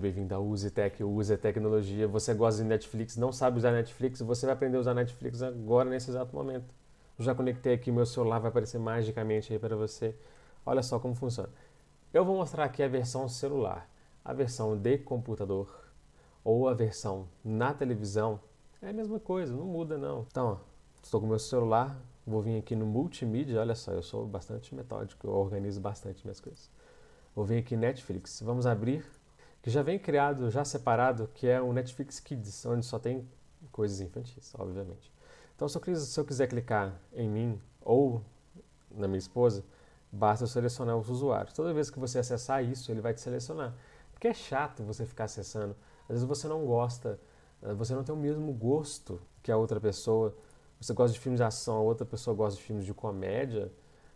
bem-vindo ao Tech, o Use Tecnologia. Você gosta de Netflix, não sabe usar Netflix, você vai aprender a usar Netflix agora, nesse exato momento. Eu já conectei aqui, meu celular vai aparecer magicamente aí para você. Olha só como funciona. Eu vou mostrar aqui a versão celular, a versão de computador ou a versão na televisão. É a mesma coisa, não muda não. Então, estou com meu celular, vou vir aqui no multimídia, olha só, eu sou bastante metódico, eu organizo bastante minhas coisas. Vou vir aqui Netflix, vamos abrir que já vem criado, já separado, que é o Netflix Kids, onde só tem coisas infantis, obviamente. Então, se eu, se eu quiser clicar em mim ou na minha esposa, basta eu selecionar os usuários. Toda vez que você acessar isso, ele vai te selecionar. Porque é chato você ficar acessando. Às vezes você não gosta, eh, você não tem o mesmo gosto que a outra pessoa. Você gosta de filmes de ação, a outra pessoa gosta de filmes de comédia.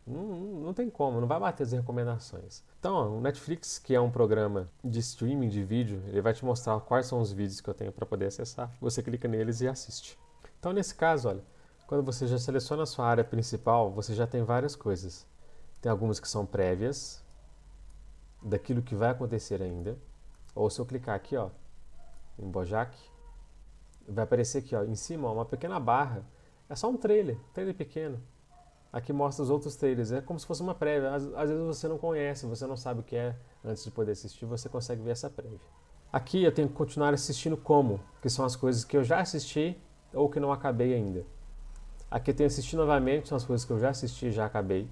Não, não tem como, não vai bater as recomendações. Então, o Netflix, que é um programa de streaming de vídeo, ele vai te mostrar quais são os vídeos que eu tenho para poder acessar. Você clica neles e assiste. Então, nesse caso, olha, quando você já seleciona a sua área principal, você já tem várias coisas. Tem algumas que são prévias, daquilo que vai acontecer ainda. Ou se eu clicar aqui, ó, em Bojack, vai aparecer aqui, ó, em cima, ó, uma pequena barra. É só um trailer, trailer pequeno. Aqui mostra os outros trailers. É como se fosse uma prévia. Às, às, vezes você não conhece, você não sabe o que é antes de poder assistir, você consegue ver essa prévia. Aqui eu tenho que continuar assistindo como, que são as coisas que eu já assisti ou que não acabei ainda. Aqui eu tenho assistir novamente, são as coisas que eu já assisti e já acabei.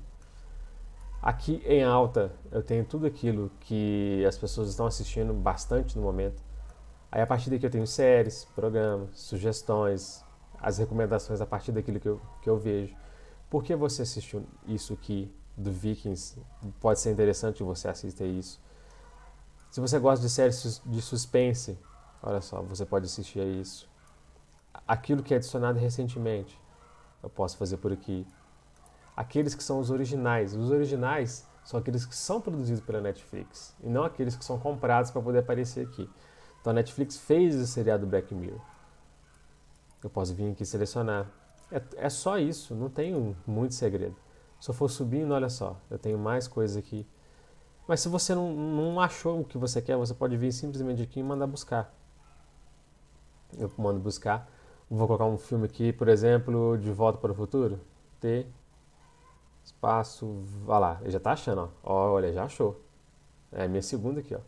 Aqui em alta eu tenho tudo aquilo que as pessoas estão assistindo bastante no momento. Aí a partir daqui eu tenho séries, programas, sugestões, as recomendações a partir daquilo que eu, que eu vejo. Por que você assistiu isso aqui do Vikings? Pode ser interessante você assistir isso. Se você gosta de séries de suspense, olha só, você pode assistir a isso. Aquilo que é adicionado recentemente, eu posso fazer por aqui. Aqueles que são os originais. Os originais são aqueles que são produzidos pela Netflix e não aqueles que são comprados para poder aparecer aqui. Então a Netflix fez o seriado Black Mirror. Eu posso vir aqui selecionar é, é só isso, não tem muito segredo. Se eu for subindo, olha só, eu tenho mais coisas aqui. Mas se você não, não achou o que você quer, você pode vir simplesmente aqui e mandar buscar. Eu mando buscar. Vou colocar um filme aqui, por exemplo, De Volta para o Futuro. T, espaço, vai lá. Ele já está achando, ó. Olha, já achou. É a minha segunda aqui, ó.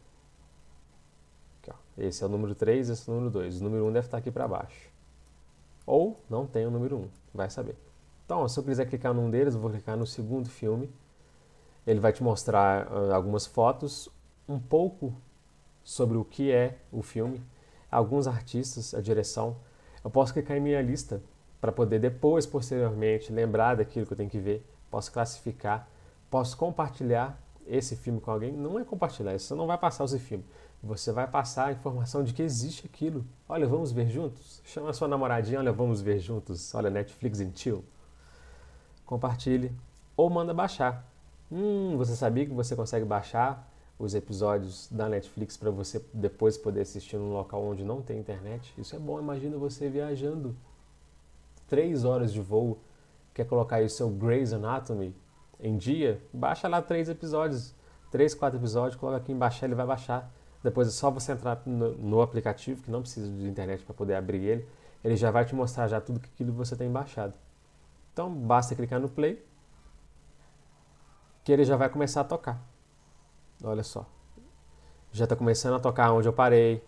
Aqui, ó. Esse é o número 3, esse é o número 2. O número 1 deve estar aqui para baixo. Ou não tem o número 1, vai saber. Então, se eu quiser clicar num deles, eu vou clicar no segundo filme. Ele vai te mostrar uh, algumas fotos, um pouco sobre o que é o filme, alguns artistas, a direção. Eu posso clicar em minha lista para poder depois, posteriormente, lembrar daquilo que eu tenho que ver. Posso classificar, posso compartilhar esse filme com alguém. Não é compartilhar, isso não vai passar esse filme. Você vai passar a informação de que existe aquilo. Olha, vamos ver juntos? Chama a sua namoradinha, olha, vamos ver juntos. Olha, Netflix and chill. Compartilhe ou manda baixar. Hum, você sabia que você consegue baixar os episódios da Netflix para você depois poder assistir num local onde não tem internet? Isso é bom. Imagina você viajando três horas de voo, quer colocar aí o seu Grey's Anatomy em dia? Baixa lá três episódios, três, quatro episódios, coloca aqui em baixar, ele vai baixar depois é só você entrar no, no aplicativo, que não precisa de internet para poder abrir ele. Ele já vai te mostrar já tudo aquilo que você tem baixado. Então basta clicar no play que ele já vai começar a tocar. Olha só. Já está começando a tocar onde eu parei.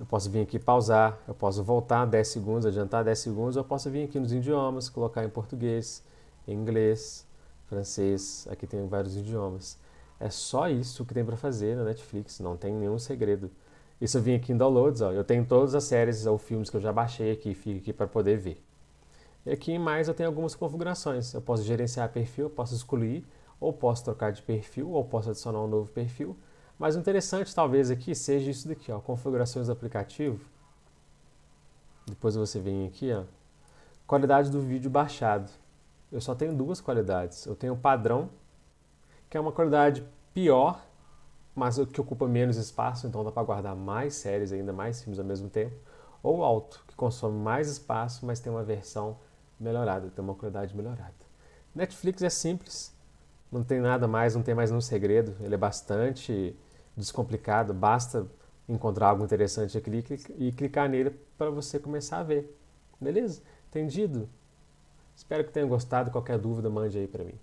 Eu posso vir aqui pausar, eu posso voltar 10 segundos, adiantar 10 segundos, eu posso vir aqui nos idiomas, colocar em português, em inglês, francês, aqui tem vários idiomas. É só isso que tem para fazer na Netflix, não tem nenhum segredo. Isso eu vim aqui em downloads, ó, eu tenho todas as séries ou filmes que eu já baixei aqui, fica aqui para poder ver. E aqui em mais eu tenho algumas configurações. Eu posso gerenciar perfil, eu posso excluir, ou posso trocar de perfil, ou posso adicionar um novo perfil. Mas o interessante talvez aqui seja isso daqui, ó, configurações do aplicativo. Depois você vem aqui, ó, qualidade do vídeo baixado. Eu só tenho duas qualidades. Eu tenho o padrão, que é uma qualidade pior, mas que ocupa menos espaço, então dá para guardar mais séries, ainda mais filmes ao mesmo tempo. Ou alto, que consome mais espaço, mas tem uma versão melhorada, tem uma qualidade melhorada. Netflix é simples, não tem nada mais, não tem mais nenhum segredo, ele é bastante descomplicado, basta encontrar algo interessante aqui e clicar nele para você começar a ver. Beleza? Entendido? Espero que tenha gostado. Qualquer dúvida, mande aí para mim.